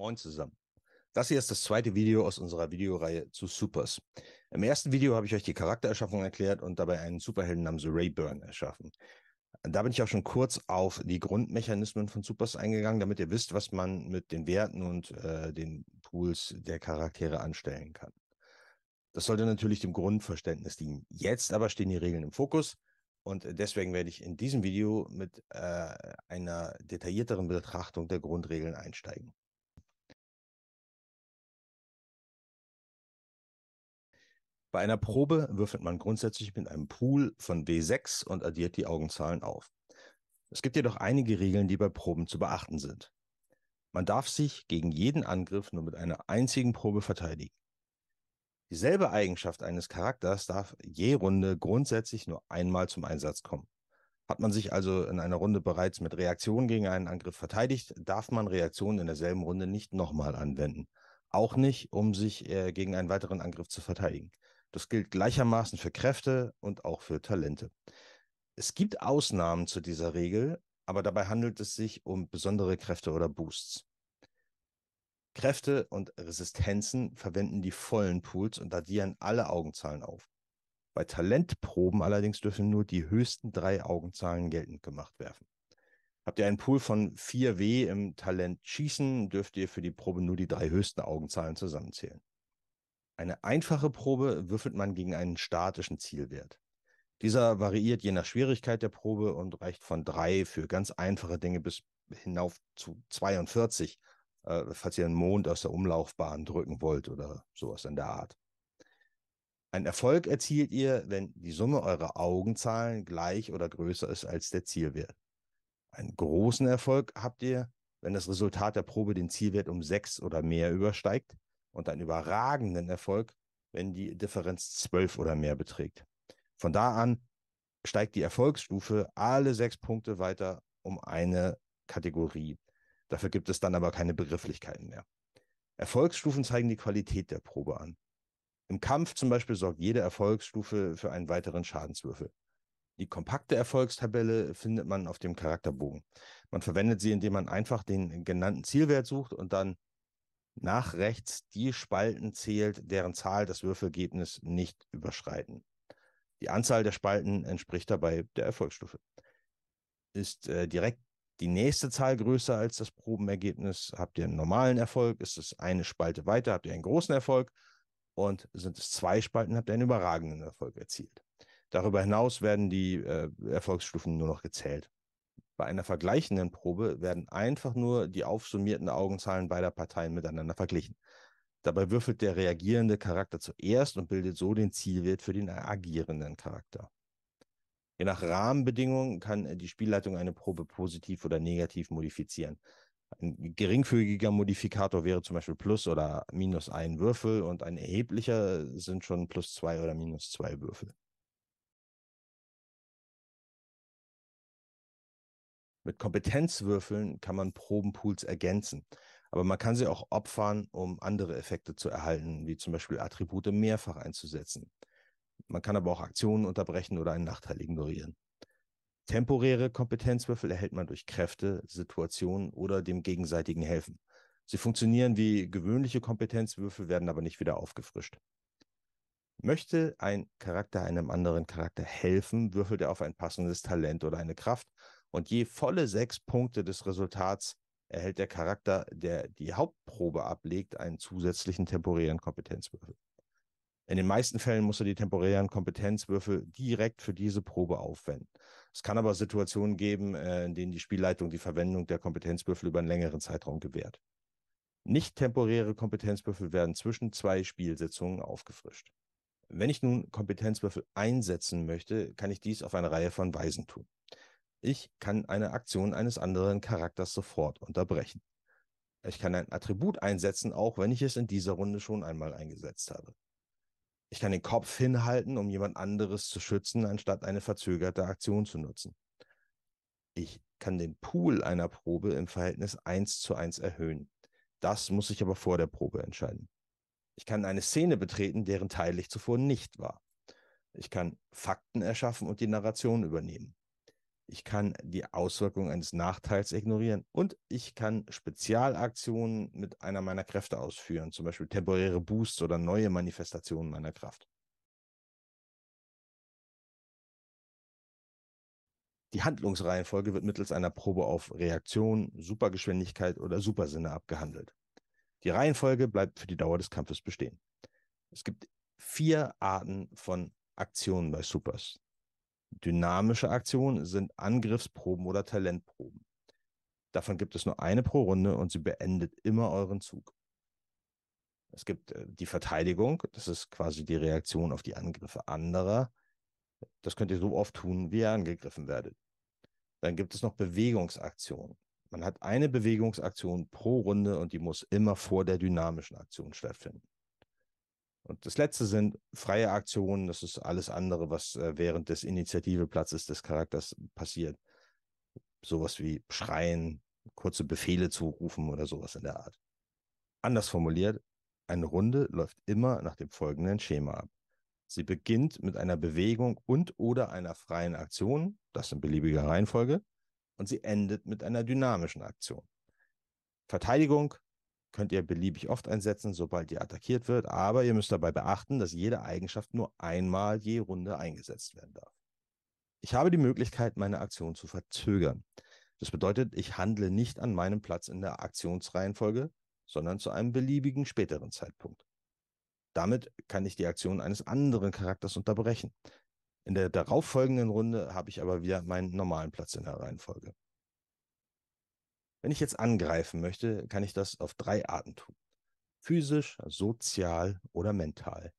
Moin zusammen. Das hier ist das zweite Video aus unserer Videoreihe zu Supers. Im ersten Video habe ich euch die Charaktererschaffung erklärt und dabei einen Superhelden namens Rayburn erschaffen. Da bin ich auch schon kurz auf die Grundmechanismen von Supers eingegangen, damit ihr wisst, was man mit den Werten und äh, den Pools der Charaktere anstellen kann. Das sollte natürlich dem Grundverständnis dienen. Jetzt aber stehen die Regeln im Fokus und deswegen werde ich in diesem Video mit äh, einer detaillierteren Betrachtung der Grundregeln einsteigen. Bei einer Probe würfelt man grundsätzlich mit einem Pool von W6 und addiert die Augenzahlen auf. Es gibt jedoch einige Regeln, die bei Proben zu beachten sind. Man darf sich gegen jeden Angriff nur mit einer einzigen Probe verteidigen. Dieselbe Eigenschaft eines Charakters darf je Runde grundsätzlich nur einmal zum Einsatz kommen. Hat man sich also in einer Runde bereits mit Reaktionen gegen einen Angriff verteidigt, darf man Reaktionen in derselben Runde nicht nochmal anwenden. Auch nicht, um sich äh, gegen einen weiteren Angriff zu verteidigen. Das gilt gleichermaßen für Kräfte und auch für Talente. Es gibt Ausnahmen zu dieser Regel, aber dabei handelt es sich um besondere Kräfte oder Boosts. Kräfte und Resistenzen verwenden die vollen Pools und addieren alle Augenzahlen auf. Bei Talentproben allerdings dürfen nur die höchsten drei Augenzahlen geltend gemacht werden. Habt ihr einen Pool von 4W im Talent Schießen, dürft ihr für die Probe nur die drei höchsten Augenzahlen zusammenzählen. Eine einfache Probe würfelt man gegen einen statischen Zielwert. Dieser variiert je nach Schwierigkeit der Probe und reicht von drei für ganz einfache Dinge bis hinauf zu 42, äh, falls ihr einen Mond aus der Umlaufbahn drücken wollt oder sowas in der Art. Ein Erfolg erzielt ihr, wenn die Summe eurer Augenzahlen gleich oder größer ist als der Zielwert. Einen großen Erfolg habt ihr, wenn das Resultat der Probe den Zielwert um sechs oder mehr übersteigt und einen überragenden Erfolg, wenn die Differenz 12 oder mehr beträgt. Von da an steigt die Erfolgsstufe alle sechs Punkte weiter um eine Kategorie. Dafür gibt es dann aber keine Begrifflichkeiten mehr. Erfolgsstufen zeigen die Qualität der Probe an. Im Kampf zum Beispiel sorgt jede Erfolgsstufe für einen weiteren Schadenswürfel. Die kompakte Erfolgstabelle findet man auf dem Charakterbogen. Man verwendet sie, indem man einfach den genannten Zielwert sucht und dann nach rechts die Spalten zählt, deren Zahl das Würfelergebnis nicht überschreiten. Die Anzahl der Spalten entspricht dabei der Erfolgsstufe. Ist äh, direkt die nächste Zahl größer als das Probenergebnis, habt ihr einen normalen Erfolg. Ist es eine Spalte weiter, habt ihr einen großen Erfolg. Und sind es zwei Spalten, habt ihr einen überragenden Erfolg erzielt. Darüber hinaus werden die äh, Erfolgsstufen nur noch gezählt. Bei einer vergleichenden Probe werden einfach nur die aufsummierten Augenzahlen beider Parteien miteinander verglichen. Dabei würfelt der reagierende Charakter zuerst und bildet so den Zielwert für den agierenden Charakter. Je nach Rahmenbedingungen kann die Spielleitung eine Probe positiv oder negativ modifizieren. Ein geringfügiger Modifikator wäre zum Beispiel plus oder minus ein Würfel und ein erheblicher sind schon plus zwei oder minus zwei Würfel. Mit Kompetenzwürfeln kann man Probenpools ergänzen, aber man kann sie auch opfern, um andere Effekte zu erhalten, wie zum Beispiel Attribute mehrfach einzusetzen. Man kann aber auch Aktionen unterbrechen oder einen Nachteil ignorieren. Temporäre Kompetenzwürfel erhält man durch Kräfte, Situationen oder dem gegenseitigen Helfen. Sie funktionieren wie gewöhnliche Kompetenzwürfel, werden aber nicht wieder aufgefrischt. Möchte ein Charakter einem anderen Charakter helfen, würfelt er auf ein passendes Talent oder eine Kraft und je volle sechs Punkte des Resultats erhält der Charakter, der die Hauptprobe ablegt, einen zusätzlichen temporären Kompetenzwürfel. In den meisten Fällen muss er die temporären Kompetenzwürfel direkt für diese Probe aufwenden. Es kann aber Situationen geben, äh, in denen die Spielleitung die Verwendung der Kompetenzwürfel über einen längeren Zeitraum gewährt. Nicht temporäre Kompetenzwürfel werden zwischen zwei Spielsitzungen aufgefrischt. Wenn ich nun Kompetenzwürfel einsetzen möchte, kann ich dies auf eine Reihe von Weisen tun. Ich kann eine Aktion eines anderen Charakters sofort unterbrechen. Ich kann ein Attribut einsetzen, auch wenn ich es in dieser Runde schon einmal eingesetzt habe. Ich kann den Kopf hinhalten, um jemand anderes zu schützen, anstatt eine verzögerte Aktion zu nutzen. Ich kann den Pool einer Probe im Verhältnis 1 zu 1 erhöhen. Das muss ich aber vor der Probe entscheiden. Ich kann eine Szene betreten, deren Teil ich zuvor nicht war. Ich kann Fakten erschaffen und die Narration übernehmen. Ich kann die Auswirkungen eines Nachteils ignorieren und ich kann Spezialaktionen mit einer meiner Kräfte ausführen, zum Beispiel temporäre Boosts oder neue Manifestationen meiner Kraft. Die Handlungsreihenfolge wird mittels einer Probe auf Reaktion, Supergeschwindigkeit oder Supersinne abgehandelt. Die Reihenfolge bleibt für die Dauer des Kampfes bestehen. Es gibt vier Arten von Aktionen bei Supers. Dynamische Aktionen sind Angriffsproben oder Talentproben. Davon gibt es nur eine pro Runde und sie beendet immer euren Zug. Es gibt äh, die Verteidigung, das ist quasi die Reaktion auf die Angriffe anderer. Das könnt ihr so oft tun, wie ihr angegriffen werdet. Dann gibt es noch Bewegungsaktionen. Man hat eine Bewegungsaktion pro Runde und die muss immer vor der dynamischen Aktion stattfinden. Und das letzte sind freie Aktionen. Das ist alles andere, was äh, während des Initiativeplatzes des Charakters passiert. Sowas wie Schreien, kurze Befehle zurufen oder sowas in der Art. Anders formuliert, eine Runde läuft immer nach dem folgenden Schema ab. Sie beginnt mit einer Bewegung und oder einer freien Aktion, das in beliebiger Reihenfolge, und sie endet mit einer dynamischen Aktion. Verteidigung könnt ihr beliebig oft einsetzen, sobald ihr attackiert wird, aber ihr müsst dabei beachten, dass jede Eigenschaft nur einmal je Runde eingesetzt werden darf. Ich habe die Möglichkeit, meine Aktion zu verzögern. Das bedeutet, ich handle nicht an meinem Platz in der Aktionsreihenfolge, sondern zu einem beliebigen späteren Zeitpunkt. Damit kann ich die Aktion eines anderen Charakters unterbrechen. In der darauffolgenden Runde habe ich aber wieder meinen normalen Platz in der Reihenfolge. Wenn ich jetzt angreifen möchte, kann ich das auf drei Arten tun. Physisch, sozial oder mental.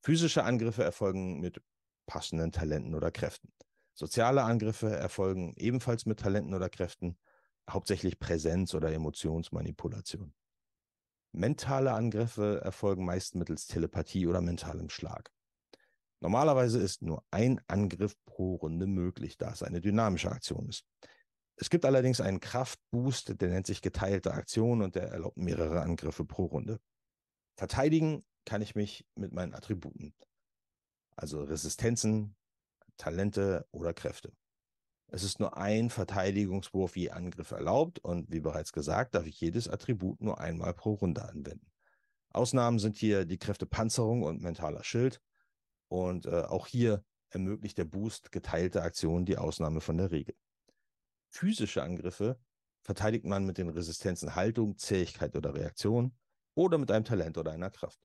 Physische Angriffe erfolgen mit passenden Talenten oder Kräften. Soziale Angriffe erfolgen ebenfalls mit Talenten oder Kräften, hauptsächlich Präsenz oder Emotionsmanipulation. Mentale Angriffe erfolgen meist mittels Telepathie oder mentalem Schlag. Normalerweise ist nur ein Angriff pro Runde möglich, da es eine dynamische Aktion ist. Es gibt allerdings einen Kraftboost, der nennt sich geteilte Aktion und der erlaubt mehrere Angriffe pro Runde. Verteidigen kann ich mich mit meinen Attributen, also Resistenzen, Talente oder Kräfte. Es ist nur ein Verteidigungswurf je Angriff erlaubt und wie bereits gesagt, darf ich jedes Attribut nur einmal pro Runde anwenden. Ausnahmen sind hier die Kräfte Panzerung und mentaler Schild. Und äh, auch hier ermöglicht der Boost geteilte Aktionen die Ausnahme von der Regel. Physische Angriffe verteidigt man mit den Resistenzen Haltung, Zähigkeit oder Reaktion oder mit einem Talent oder einer Kraft.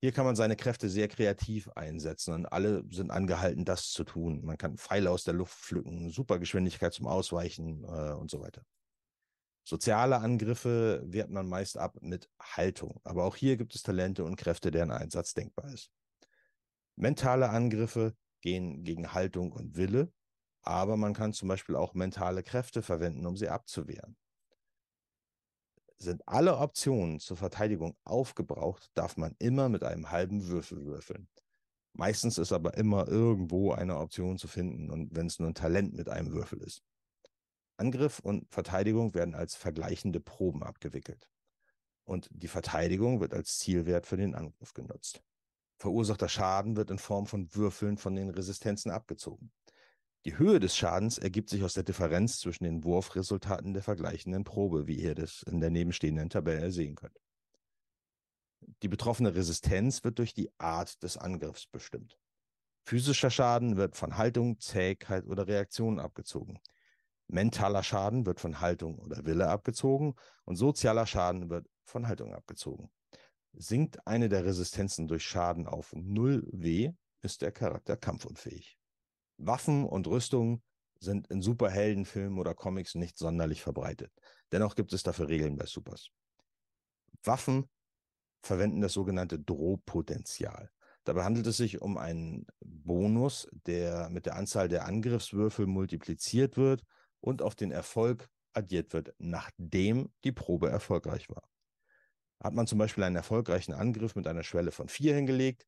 Hier kann man seine Kräfte sehr kreativ einsetzen und alle sind angehalten, das zu tun. Man kann Pfeile aus der Luft pflücken, Supergeschwindigkeit zum Ausweichen äh, und so weiter. Soziale Angriffe wehrt man meist ab mit Haltung, aber auch hier gibt es Talente und Kräfte, deren Einsatz denkbar ist. Mentale Angriffe gehen gegen Haltung und Wille, aber man kann zum Beispiel auch mentale Kräfte verwenden, um sie abzuwehren. Sind alle Optionen zur Verteidigung aufgebraucht, darf man immer mit einem halben Würfel würfeln. Meistens ist aber immer irgendwo eine Option zu finden und wenn es nur ein Talent mit einem Würfel ist. Angriff und Verteidigung werden als vergleichende Proben abgewickelt. Und die Verteidigung wird als Zielwert für den Angriff genutzt. Verursachter Schaden wird in Form von Würfeln von den Resistenzen abgezogen. Die Höhe des Schadens ergibt sich aus der Differenz zwischen den Wurfresultaten der vergleichenden Probe, wie ihr das in der nebenstehenden Tabelle sehen könnt. Die betroffene Resistenz wird durch die Art des Angriffs bestimmt. Physischer Schaden wird von Haltung, Zähigkeit oder Reaktion abgezogen. Mentaler Schaden wird von Haltung oder Wille abgezogen und sozialer Schaden wird von Haltung abgezogen. Sinkt eine der Resistenzen durch Schaden auf 0 W, ist der Charakter kampfunfähig. Waffen und Rüstungen sind in Superheldenfilmen oder Comics nicht sonderlich verbreitet. Dennoch gibt es dafür Regeln bei Supers. Waffen verwenden das sogenannte Drohpotenzial. Dabei handelt es sich um einen Bonus, der mit der Anzahl der Angriffswürfel multipliziert wird und auf den Erfolg addiert wird, nachdem die Probe erfolgreich war. Hat man zum Beispiel einen erfolgreichen Angriff mit einer Schwelle von 4 hingelegt,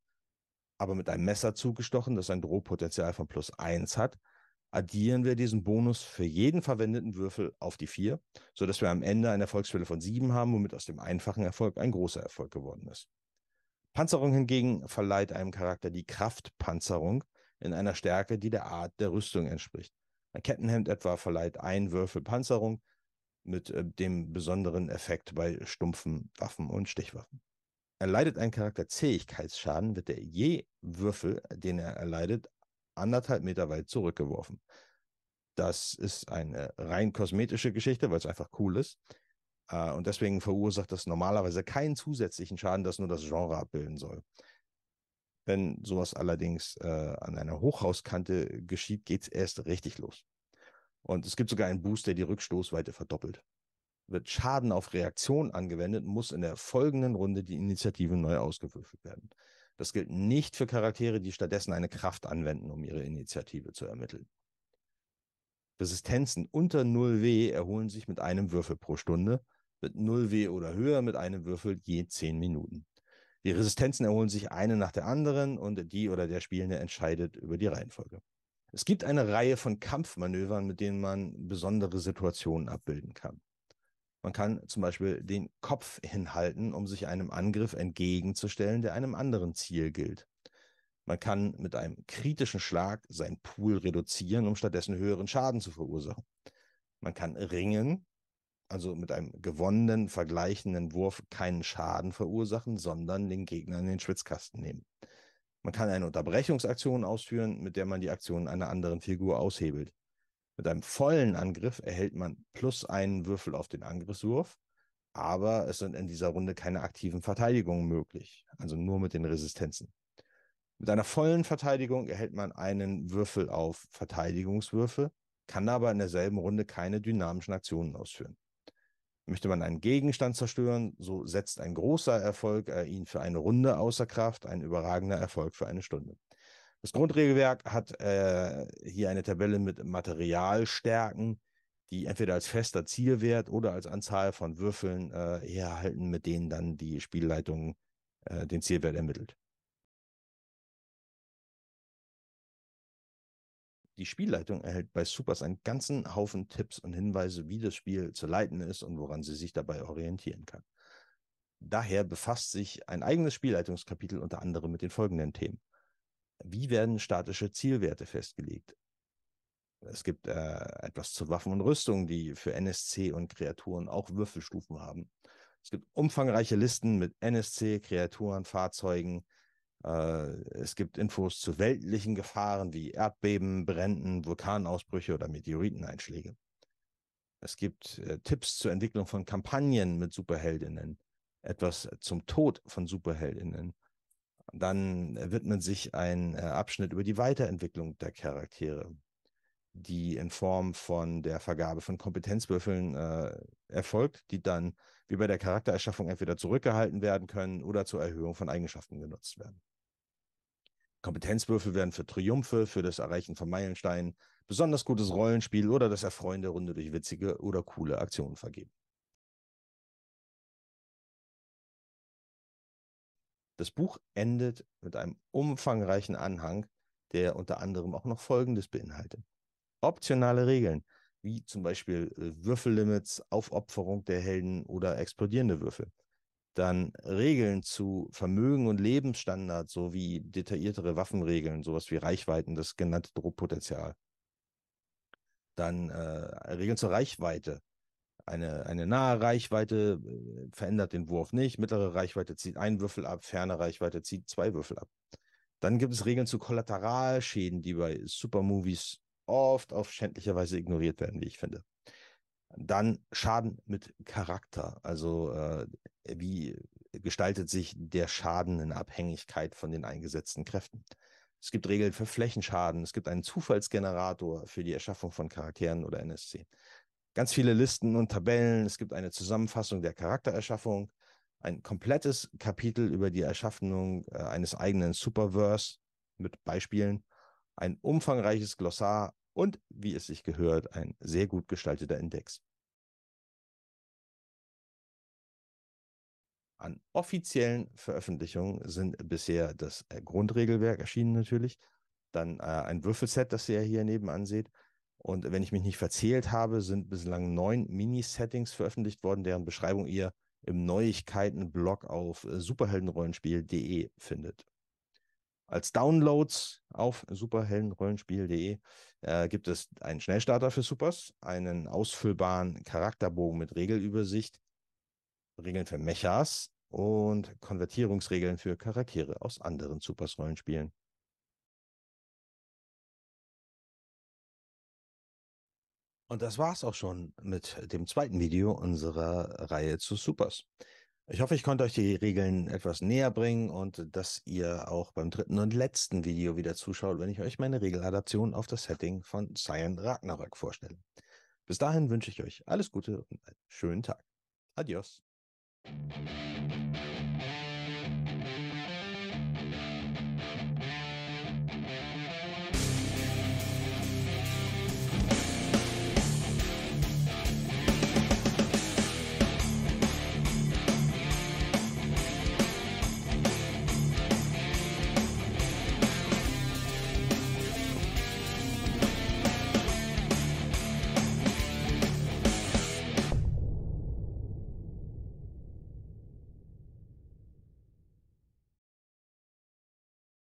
aber mit einem Messer zugestochen, das ein Drohpotenzial von plus 1 hat, addieren wir diesen Bonus für jeden verwendeten Würfel auf die 4, sodass wir am Ende eine Erfolgsschwelle von 7 haben, womit aus dem einfachen Erfolg ein großer Erfolg geworden ist. Panzerung hingegen verleiht einem Charakter die Kraftpanzerung in einer Stärke, die der Art der Rüstung entspricht. Ein Kettenhemd etwa verleiht ein Würfel Panzerung mit äh, dem besonderen Effekt bei stumpfen Waffen und Stichwaffen. Erleidet ein Charakter Zähigkeitsschaden, wird der je Würfel, den er erleidet, anderthalb Meter weit zurückgeworfen. Das ist eine rein kosmetische Geschichte, weil es einfach cool ist. Äh, und deswegen verursacht das normalerweise keinen zusätzlichen Schaden, das nur das Genre abbilden soll. Wenn sowas allerdings äh, an einer Hochhauskante geschieht, geht es erst richtig los. Und es gibt sogar einen Boost, der die Rückstoßweite verdoppelt. Wird Schaden auf Reaktion angewendet, muss in der folgenden Runde die Initiative neu ausgewürfelt werden. Das gilt nicht für Charaktere, die stattdessen eine Kraft anwenden, um ihre Initiative zu ermitteln. Resistenzen unter 0W erholen sich mit einem Würfel pro Stunde, mit 0W oder höher mit einem Würfel je 10 Minuten. Die Resistenzen erholen sich eine nach der anderen und die oder der Spielende entscheidet über die Reihenfolge. Es gibt eine Reihe von Kampfmanövern, mit denen man besondere Situationen abbilden kann. Man kann zum Beispiel den Kopf hinhalten, um sich einem Angriff entgegenzustellen, der einem anderen Ziel gilt. Man kann mit einem kritischen Schlag seinen Pool reduzieren, um stattdessen höheren Schaden zu verursachen. Man kann ringen, also mit einem gewonnenen, vergleichenden Wurf keinen Schaden verursachen, sondern den Gegner in den Schwitzkasten nehmen. Man kann eine Unterbrechungsaktion ausführen, mit der man die Aktion einer anderen Figur aushebelt. Mit einem vollen Angriff erhält man plus einen Würfel auf den Angriffswurf, aber es sind in dieser Runde keine aktiven Verteidigungen möglich, also nur mit den Resistenzen. Mit einer vollen Verteidigung erhält man einen Würfel auf Verteidigungswürfe, kann aber in derselben Runde keine dynamischen Aktionen ausführen. Möchte man einen Gegenstand zerstören, so setzt ein großer Erfolg äh, ihn für eine Runde außer Kraft, ein überragender Erfolg für eine Stunde. Das Grundregelwerk hat äh, hier eine Tabelle mit Materialstärken, die entweder als fester Zielwert oder als Anzahl von Würfeln äh, herhalten, mit denen dann die Spielleitung äh, den Zielwert ermittelt. Die Spielleitung erhält bei Supers einen ganzen Haufen Tipps und Hinweise, wie das Spiel zu leiten ist und woran sie sich dabei orientieren kann. Daher befasst sich ein eigenes Spielleitungskapitel unter anderem mit den folgenden Themen. Wie werden statische Zielwerte festgelegt? Es gibt äh, etwas zu Waffen und Rüstung, die für NSC und Kreaturen auch Würfelstufen haben. Es gibt umfangreiche Listen mit NSC, Kreaturen, Fahrzeugen, äh, es gibt Infos zu weltlichen Gefahren wie Erdbeben, Bränden, Vulkanausbrüche oder Meteoriteneinschläge. Es gibt äh, Tipps zur Entwicklung von Kampagnen mit Superheldinnen, etwas zum Tod von Superheldinnen. Dann widmet sich ein äh, Abschnitt über die Weiterentwicklung der Charaktere, die in Form von der Vergabe von Kompetenzwürfeln äh, erfolgt, die dann wie bei der Charaktererschaffung entweder zurückgehalten werden können oder zur Erhöhung von Eigenschaften genutzt werden. Kompetenzwürfel werden für Triumphe, für das Erreichen von Meilensteinen, besonders gutes Rollenspiel oder das Erfreuen der Runde durch witzige oder coole Aktionen vergeben. Das Buch endet mit einem umfangreichen Anhang, der unter anderem auch noch Folgendes beinhaltet. Optionale Regeln, wie zum Beispiel äh, Würfellimits, Aufopferung der Helden oder explodierende Würfel dann Regeln zu Vermögen und Lebensstandards sowie detailliertere Waffenregeln, sowas wie Reichweiten, das genannte Druckpotenzial. Dann äh, Regeln zur Reichweite. Eine, eine nahe Reichweite äh, verändert den Wurf nicht, mittlere Reichweite zieht einen Würfel ab, ferne Reichweite zieht zwei Würfel ab. Dann gibt es Regeln zu Kollateralschäden, die bei Supermovies oft auf schändliche Weise ignoriert werden, wie ich finde. Dann Schaden mit Charakter. Also äh, wie gestaltet sich der Schaden in Abhängigkeit von den eingesetzten Kräften. Es gibt Regeln für Flächenschaden. Es gibt einen Zufallsgenerator für die Erschaffung von Charakteren oder NSC. Ganz viele Listen und Tabellen. Es gibt eine Zusammenfassung der Charaktererschaffung, ein komplettes Kapitel über die Erschaffung äh, eines eigenen Superverse mit Beispielen, ein umfangreiches Glossar und, wie es sich gehört, ein sehr gut gestalteter Index. An offiziellen Veröffentlichungen sind bisher das äh, Grundregelwerk erschienen natürlich, dann äh, ein Würfelset, das ihr hier nebenan seht. Und wenn ich mich nicht verzählt habe, sind bislang neun Mini-Settings veröffentlicht worden, deren Beschreibung ihr im Neuigkeiten-Blog auf äh, superheldenrollenspiel.de findet. Als Downloads auf superheldenrollenspiel.de äh, gibt es einen Schnellstarter für Supers, einen ausfüllbaren Charakterbogen mit Regelübersicht, Regeln für Mechas und Konvertierungsregeln für Charaktere aus anderen Supers-Rollenspielen. Und das war's auch schon mit dem zweiten Video unserer Reihe zu Supers. Ich hoffe, ich konnte euch die Regeln etwas näher bringen und dass ihr auch beim dritten und letzten Video wieder zuschaut, wenn ich euch meine Regeladaption auf das Setting von Cyan Ragnarök vorstelle. Bis dahin wünsche ich euch alles Gute und einen schönen Tag. Adios.